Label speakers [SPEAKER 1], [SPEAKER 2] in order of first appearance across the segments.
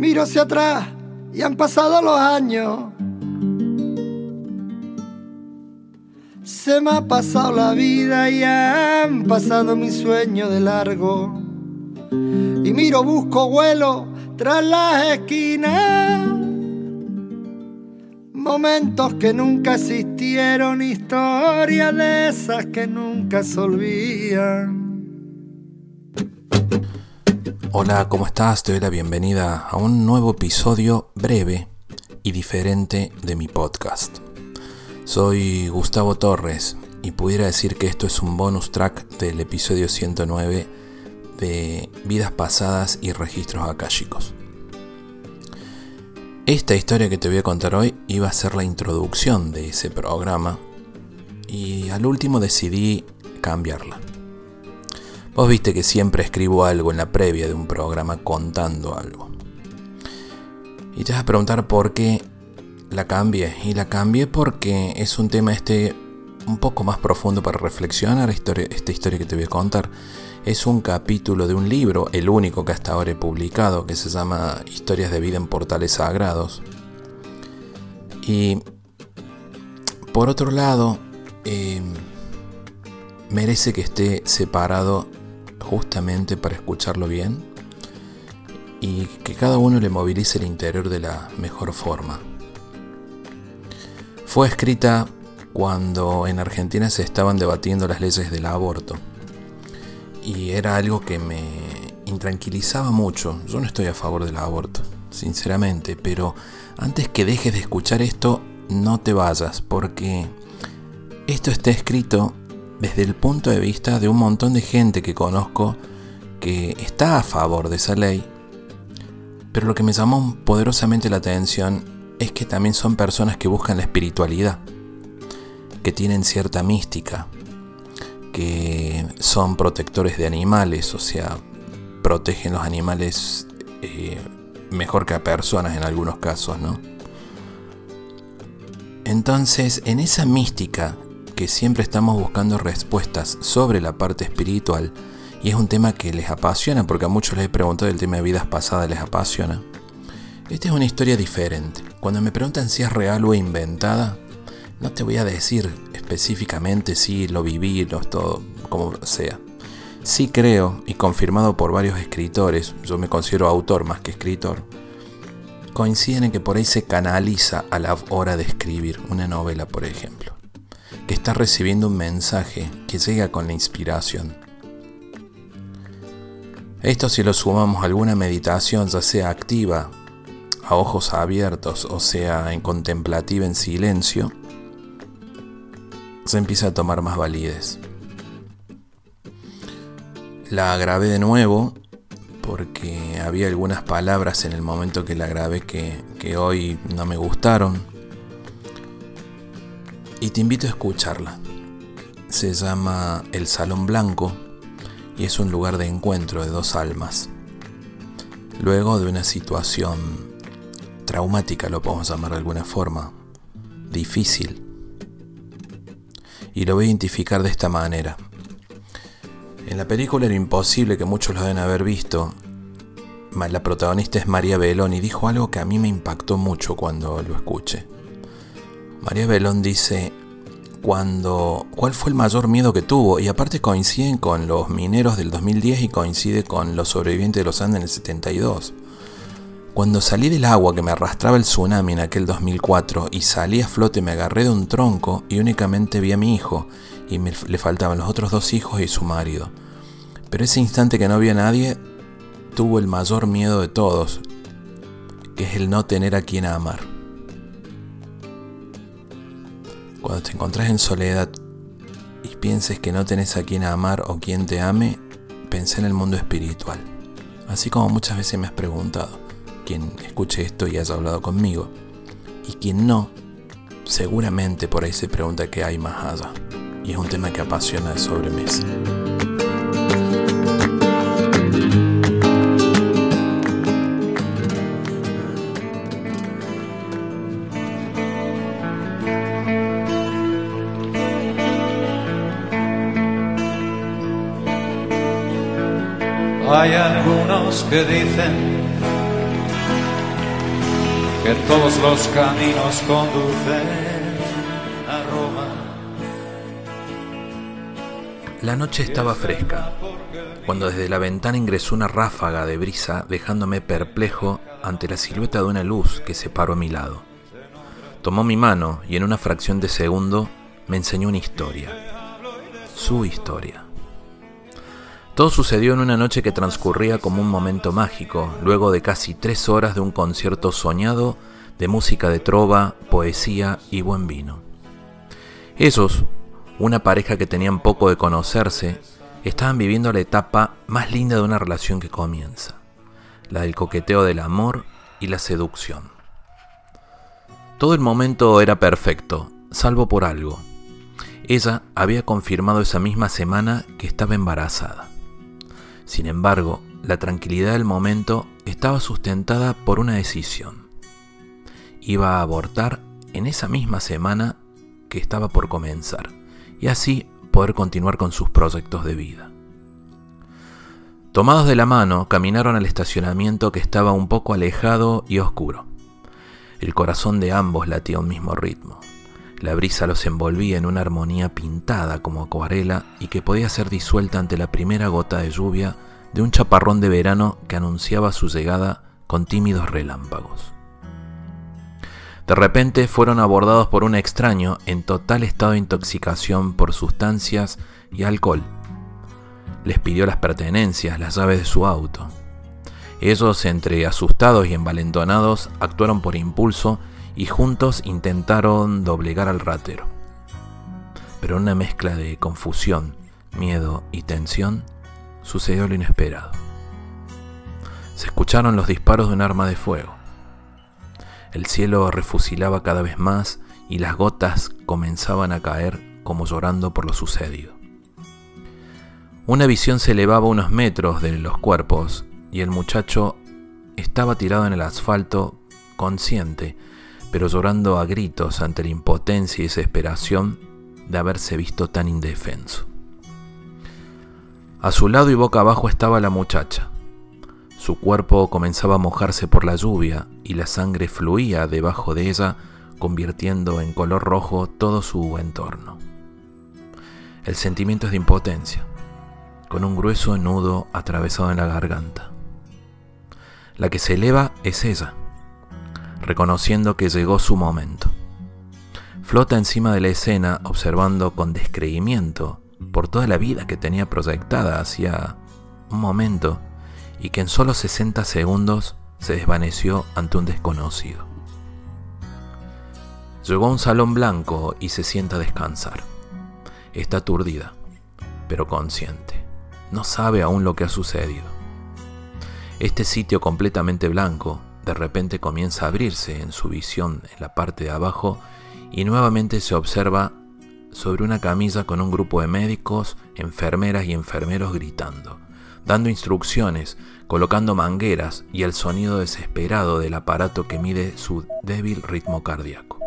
[SPEAKER 1] Miro hacia atrás y han pasado los años. Se me ha pasado la vida y han pasado mis sueños de largo. Y miro, busco vuelo tras las esquinas. Momentos que nunca existieron, historias de esas que nunca se olvidan.
[SPEAKER 2] Hola, ¿cómo estás? Te doy la bienvenida a un nuevo episodio breve y diferente de mi podcast. Soy Gustavo Torres y pudiera decir que esto es un bonus track del episodio 109 de Vidas Pasadas y Registros Akáshicos. Esta historia que te voy a contar hoy iba a ser la introducción de ese programa y al último decidí cambiarla. Vos viste que siempre escribo algo en la previa de un programa contando algo. Y te vas a preguntar por qué la cambié. Y la cambié porque es un tema este un poco más profundo para reflexionar esta historia que te voy a contar. Es un capítulo de un libro, el único que hasta ahora he publicado, que se llama Historias de vida en portales sagrados. Y por otro lado, eh, merece que esté separado justamente para escucharlo bien y que cada uno le movilice el interior de la mejor forma. Fue escrita cuando en Argentina se estaban debatiendo las leyes del aborto y era algo que me intranquilizaba mucho. Yo no estoy a favor del aborto, sinceramente, pero antes que dejes de escuchar esto, no te vayas porque esto está escrito desde el punto de vista de un montón de gente que conozco que está a favor de esa ley, pero lo que me llamó poderosamente la atención es que también son personas que buscan la espiritualidad, que tienen cierta mística, que son protectores de animales, o sea, protegen los animales eh, mejor que a personas en algunos casos, ¿no? Entonces, en esa mística que siempre estamos buscando respuestas sobre la parte espiritual y es un tema que les apasiona porque a muchos les he preguntado el tema de vidas pasadas les apasiona. Esta es una historia diferente. Cuando me preguntan si es real o inventada, no te voy a decir específicamente si lo viví, lo todo, como sea. Sí creo, y confirmado por varios escritores, yo me considero autor más que escritor, coinciden en que por ahí se canaliza a la hora de escribir una novela, por ejemplo que está recibiendo un mensaje que llega con la inspiración. Esto si lo sumamos a alguna meditación, ya sea activa, a ojos abiertos, o sea en contemplativa en silencio, se empieza a tomar más validez. La grabé de nuevo porque había algunas palabras en el momento que la grabé que, que hoy no me gustaron y te invito a escucharla. Se llama El Salón Blanco y es un lugar de encuentro de dos almas. Luego de una situación traumática, lo podemos llamar de alguna forma, difícil. Y lo voy a identificar de esta manera. En la película era imposible que muchos lo deben haber visto. La protagonista es María Belón y dijo algo que a mí me impactó mucho cuando lo escuché. María Belón dice, ¿cuál fue el mayor miedo que tuvo? Y aparte coinciden con los mineros del 2010 y coincide con los sobrevivientes de los Andes en el 72. Cuando salí del agua que me arrastraba el tsunami en aquel 2004 y salí a flote me agarré de un tronco y únicamente vi a mi hijo y me, le faltaban los otros dos hijos y su marido. Pero ese instante que no había nadie tuvo el mayor miedo de todos, que es el no tener a quien amar. Cuando te encontrás en soledad y pienses que no tenés a quien amar o quien te ame, pensé en el mundo espiritual. Así como muchas veces me has preguntado, quien escuche esto y haya hablado conmigo, y quien no, seguramente por ahí se pregunta qué hay más allá. Y es un tema que apasiona de sobremesa.
[SPEAKER 3] Hay algunos que dicen que todos los caminos conducen a Roma.
[SPEAKER 2] La noche estaba fresca, cuando desde la ventana ingresó una ráfaga de brisa dejándome perplejo ante la silueta de una luz que se paró a mi lado. Tomó mi mano y en una fracción de segundo me enseñó una historia. Su historia. Todo sucedió en una noche que transcurría como un momento mágico, luego de casi tres horas de un concierto soñado de música de trova, poesía y buen vino. Esos, una pareja que tenían poco de conocerse, estaban viviendo la etapa más linda de una relación que comienza, la del coqueteo del amor y la seducción. Todo el momento era perfecto, salvo por algo. Ella había confirmado esa misma semana que estaba embarazada. Sin embargo, la tranquilidad del momento estaba sustentada por una decisión. Iba a abortar en esa misma semana que estaba por comenzar, y así poder continuar con sus proyectos de vida. Tomados de la mano, caminaron al estacionamiento que estaba un poco alejado y oscuro. El corazón de ambos latía a un mismo ritmo. La brisa los envolvía en una armonía pintada como acuarela y que podía ser disuelta ante la primera gota de lluvia de un chaparrón de verano que anunciaba su llegada con tímidos relámpagos. De repente fueron abordados por un extraño en total estado de intoxicación por sustancias y alcohol. Les pidió las pertenencias, las llaves de su auto. Ellos, entre asustados y envalentonados, actuaron por impulso y juntos intentaron doblegar al ratero. Pero en una mezcla de confusión, miedo y tensión, sucedió lo inesperado. Se escucharon los disparos de un arma de fuego. El cielo refusilaba cada vez más y las gotas comenzaban a caer como llorando por lo sucedido. Una visión se elevaba unos metros de los cuerpos y el muchacho estaba tirado en el asfalto, consciente, pero llorando a gritos ante la impotencia y desesperación de haberse visto tan indefenso. A su lado y boca abajo estaba la muchacha. Su cuerpo comenzaba a mojarse por la lluvia y la sangre fluía debajo de ella, convirtiendo en color rojo todo su entorno. El sentimiento es de impotencia, con un grueso nudo atravesado en la garganta. La que se eleva es ella, reconociendo que llegó su momento. Flota encima de la escena observando con descreimiento por toda la vida que tenía proyectada hacia un momento y que en solo 60 segundos se desvaneció ante un desconocido. Llegó a un salón blanco y se sienta a descansar. Está aturdida, pero consciente. No sabe aún lo que ha sucedido. Este sitio completamente blanco de repente comienza a abrirse en su visión en la parte de abajo y nuevamente se observa sobre una camisa con un grupo de médicos, enfermeras y enfermeros gritando, dando instrucciones, colocando mangueras y el sonido desesperado del aparato que mide su débil ritmo cardíaco.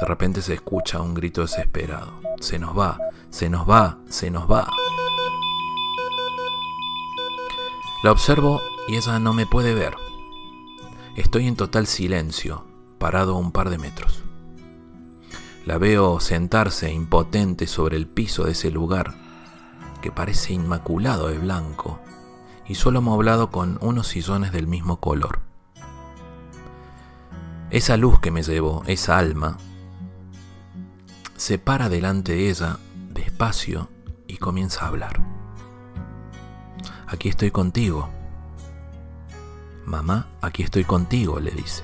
[SPEAKER 2] De repente se escucha un grito desesperado. Se nos va, se nos va, se nos va. La observo y ella no me puede ver. Estoy en total silencio, parado a un par de metros. La veo sentarse impotente sobre el piso de ese lugar, que parece inmaculado de blanco y solo amoblado con unos sillones del mismo color. Esa luz que me llevó, esa alma, se para delante de ella despacio y comienza a hablar. Aquí estoy contigo. Mamá, aquí estoy contigo, le dice.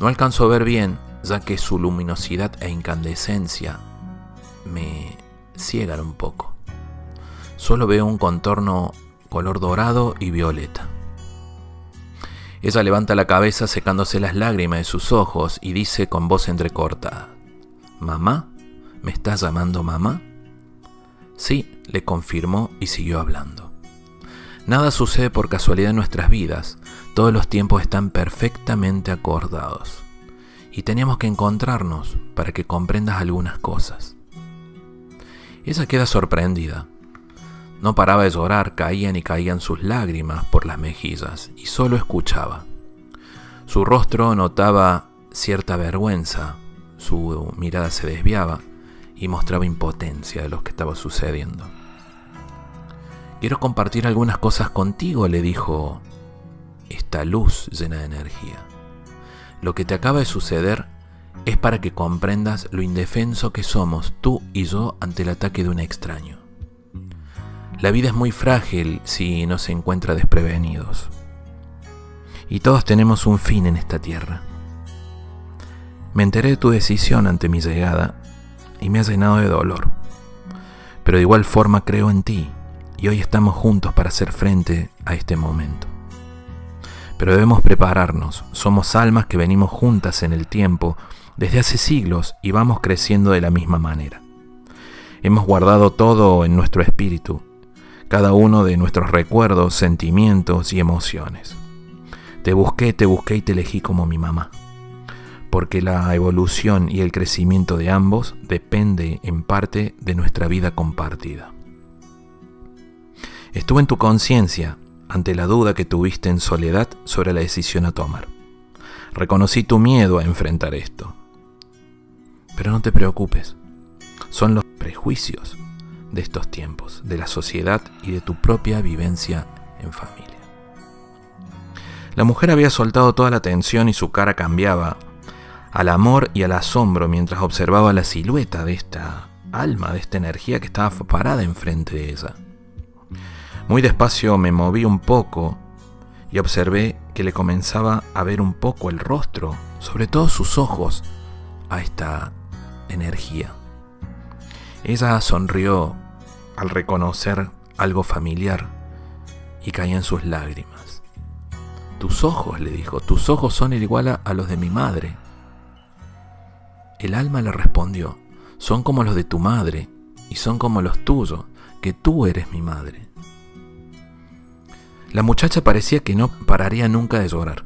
[SPEAKER 2] No alcanzo a ver bien, ya que su luminosidad e incandescencia me ciegan un poco. Solo veo un contorno color dorado y violeta. Ella levanta la cabeza secándose las lágrimas de sus ojos y dice con voz entrecortada, ¿Mamá? ¿Me estás llamando mamá? Sí, le confirmó y siguió hablando. Nada sucede por casualidad en nuestras vidas, todos los tiempos están perfectamente acordados. Y teníamos que encontrarnos para que comprendas algunas cosas. Ella queda sorprendida. No paraba de llorar, caían y caían sus lágrimas por las mejillas y solo escuchaba. Su rostro notaba cierta vergüenza, su mirada se desviaba y mostraba impotencia de lo que estaba sucediendo. Quiero compartir algunas cosas contigo, le dijo esta luz llena de energía. Lo que te acaba de suceder es para que comprendas lo indefenso que somos tú y yo ante el ataque de un extraño. La vida es muy frágil si no se encuentra desprevenidos. Y todos tenemos un fin en esta tierra. Me enteré de tu decisión ante mi llegada y me ha llenado de dolor. Pero de igual forma creo en ti y hoy estamos juntos para hacer frente a este momento. Pero debemos prepararnos, somos almas que venimos juntas en el tiempo desde hace siglos y vamos creciendo de la misma manera. Hemos guardado todo en nuestro espíritu, cada uno de nuestros recuerdos, sentimientos y emociones. Te busqué, te busqué y te elegí como mi mamá porque la evolución y el crecimiento de ambos depende en parte de nuestra vida compartida. Estuve en tu conciencia ante la duda que tuviste en soledad sobre la decisión a tomar. Reconocí tu miedo a enfrentar esto. Pero no te preocupes, son los prejuicios de estos tiempos, de la sociedad y de tu propia vivencia en familia. La mujer había soltado toda la tensión y su cara cambiaba al amor y al asombro mientras observaba la silueta de esta alma, de esta energía que estaba parada enfrente de ella. Muy despacio me moví un poco y observé que le comenzaba a ver un poco el rostro, sobre todo sus ojos, a esta energía. Ella sonrió al reconocer algo familiar y caía en sus lágrimas. Tus ojos, le dijo, tus ojos son igual a los de mi madre. El alma le respondió, son como los de tu madre y son como los tuyos, que tú eres mi madre. La muchacha parecía que no pararía nunca de llorar.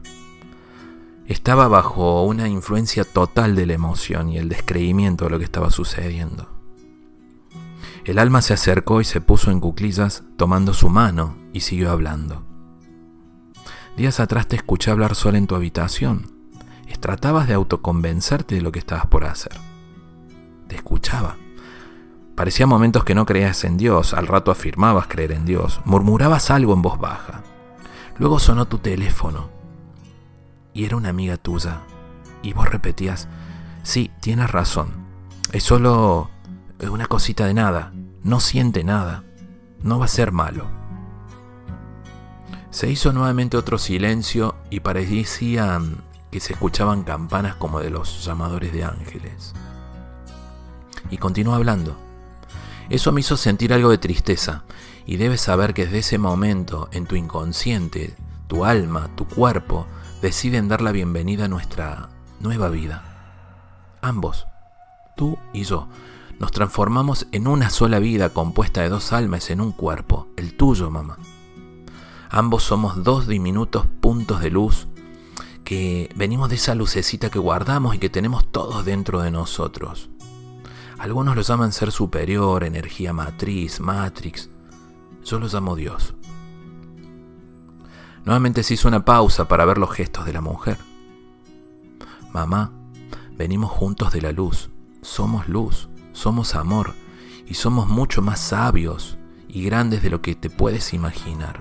[SPEAKER 2] Estaba bajo una influencia total de la emoción y el descreimiento de lo que estaba sucediendo. El alma se acercó y se puso en cuclillas tomando su mano y siguió hablando. Días atrás te escuché hablar sola en tu habitación tratabas de autoconvencerte de lo que estabas por hacer. Te escuchaba. Parecía momentos que no creías en Dios, al rato afirmabas creer en Dios, murmurabas algo en voz baja. Luego sonó tu teléfono y era una amiga tuya y vos repetías, sí, tienes razón, es solo una cosita de nada, no siente nada, no va a ser malo. Se hizo nuevamente otro silencio y parecían que se escuchaban campanas como de los llamadores de ángeles. Y continuó hablando. Eso me hizo sentir algo de tristeza, y debes saber que desde ese momento en tu inconsciente, tu alma, tu cuerpo, deciden dar la bienvenida a nuestra nueva vida. Ambos, tú y yo, nos transformamos en una sola vida compuesta de dos almas en un cuerpo, el tuyo, mamá. Ambos somos dos diminutos puntos de luz que venimos de esa lucecita que guardamos y que tenemos todos dentro de nosotros. Algunos lo llaman ser superior, energía matriz, matrix. Yo lo llamo Dios. Nuevamente se hizo una pausa para ver los gestos de la mujer. Mamá, venimos juntos de la luz. Somos luz, somos amor y somos mucho más sabios y grandes de lo que te puedes imaginar.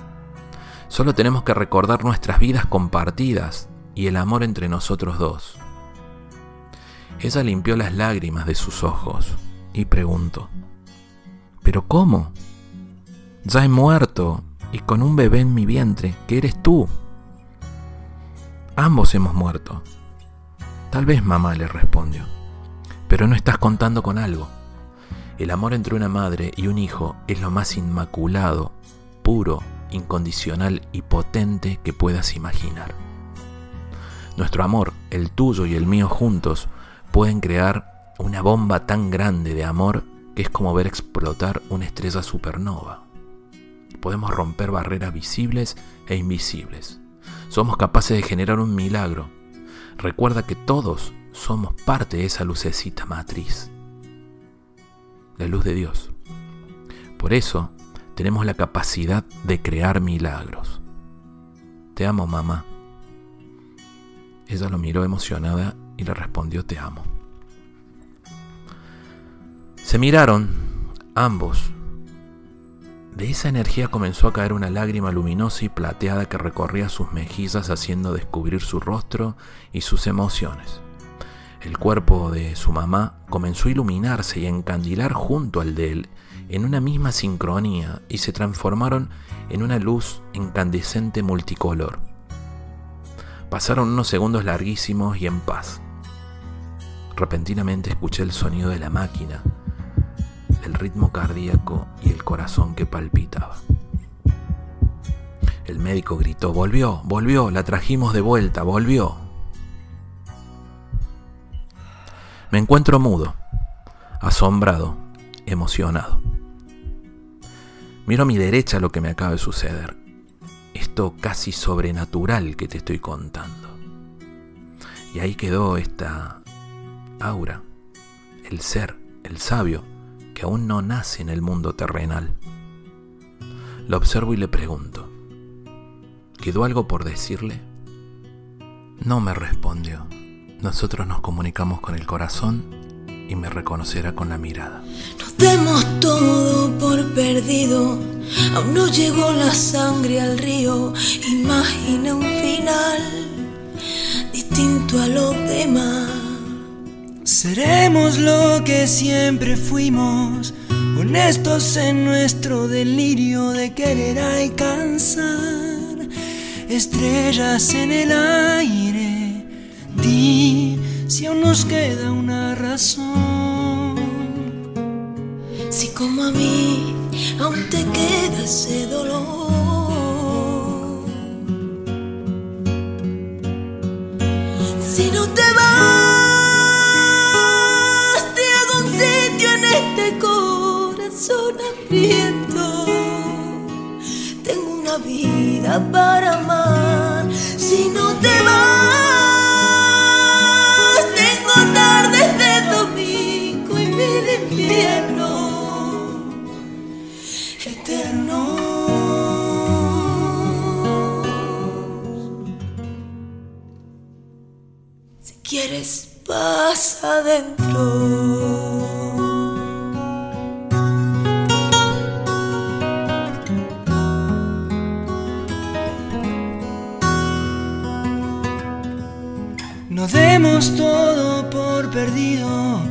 [SPEAKER 2] Solo tenemos que recordar nuestras vidas compartidas y el amor entre nosotros dos. Ella limpió las lágrimas de sus ojos y preguntó, ¿pero cómo? Ya he muerto y con un bebé en mi vientre, que eres tú. Ambos hemos muerto. Tal vez mamá le respondió, pero no estás contando con algo. El amor entre una madre y un hijo es lo más inmaculado, puro, incondicional y potente que puedas imaginar. Nuestro amor, el tuyo y el mío juntos, pueden crear una bomba tan grande de amor que es como ver explotar una estrella supernova. Podemos romper barreras visibles e invisibles. Somos capaces de generar un milagro. Recuerda que todos somos parte de esa lucecita matriz. La luz de Dios. Por eso tenemos la capacidad de crear milagros. Te amo, mamá Ella lo miró emocionada y le respondió te amo. Se miraron, ambos. De esa energía comenzó a caer una lágrima luminosa y plateada que recorría sus mejillas haciendo descubrir su rostro y sus emociones. El cuerpo de su mamá comenzó a iluminarse y a encandilar junto al de él en una misma sincronía y se transformaron en una luz incandescente multicolor. Pasaron unos segundos larguísimos y en paz. Repentinamente escuché el sonido de la máquina, el ritmo cardíaco y el corazón que palpitaba. El médico gritó, volvió, volvió, la trajimos de vuelta, volvió. Me encuentro mudo, asombrado, emocionado. Miro a mi derecha lo que me acaba de suceder. Esto casi sobrenatural que te estoy contando. Y ahí quedó esta aura, el ser, el sabio, que aún no nace en el mundo terrenal. Lo observo y le pregunto, ¿quedó algo por decirle? No me respondió. Nosotros nos comunicamos con el corazón y me reconocerá con la mirada.
[SPEAKER 4] Nos demos todo por perdido, aún no llegó la sangre al río. Imagina un final distinto a los demás.
[SPEAKER 5] Seremos lo que siempre fuimos, honestos en nuestro delirio de querer alcanzar estrellas en el aire. Di si aún nos queda una razón.
[SPEAKER 4] Si como a mí aún te queda ese dolor. Si no te vas, te hago un sitio en este corazón hambriento. Tengo una vida para amar. Si no te vas, quieres, pasa adentro.
[SPEAKER 5] No demos todo por perdido,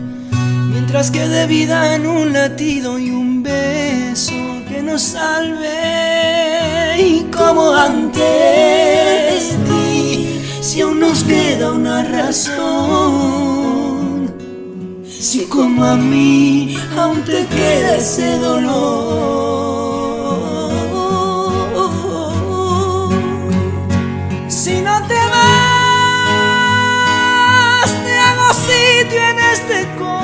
[SPEAKER 5] mientras quede vida en un latido y un beso que nos salve. Y como antes si aún nos queda una razón, si como a mí aún te queda ese dolor. Si no te vas, te hago sitio en este corazón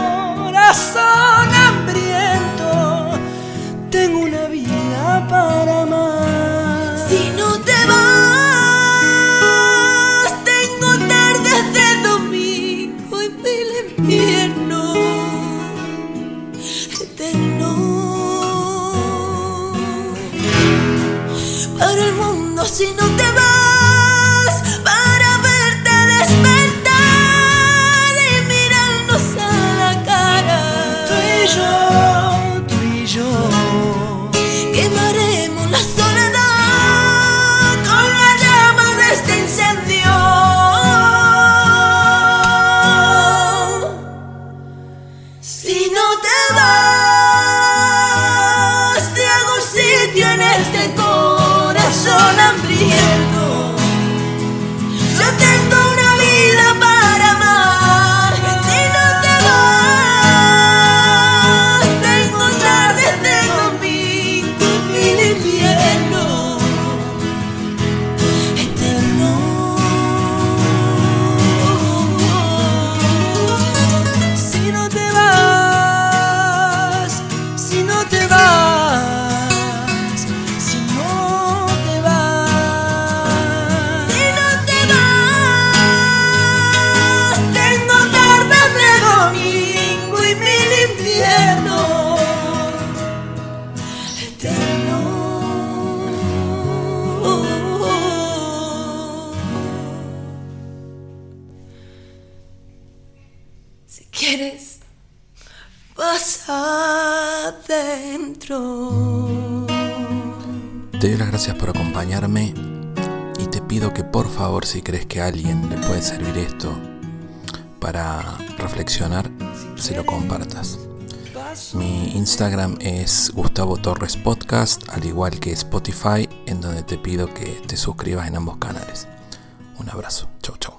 [SPEAKER 4] si no te Si quieres, vas adentro.
[SPEAKER 2] Te doy las gracias por acompañarme y te pido que por favor si crees que a alguien le puede servir esto para reflexionar, se lo compartas. Mi Instagram es Gustavo Torres Podcast, al igual que Spotify, en donde te pido que te suscribas en ambos canales. Un abrazo, chau chau.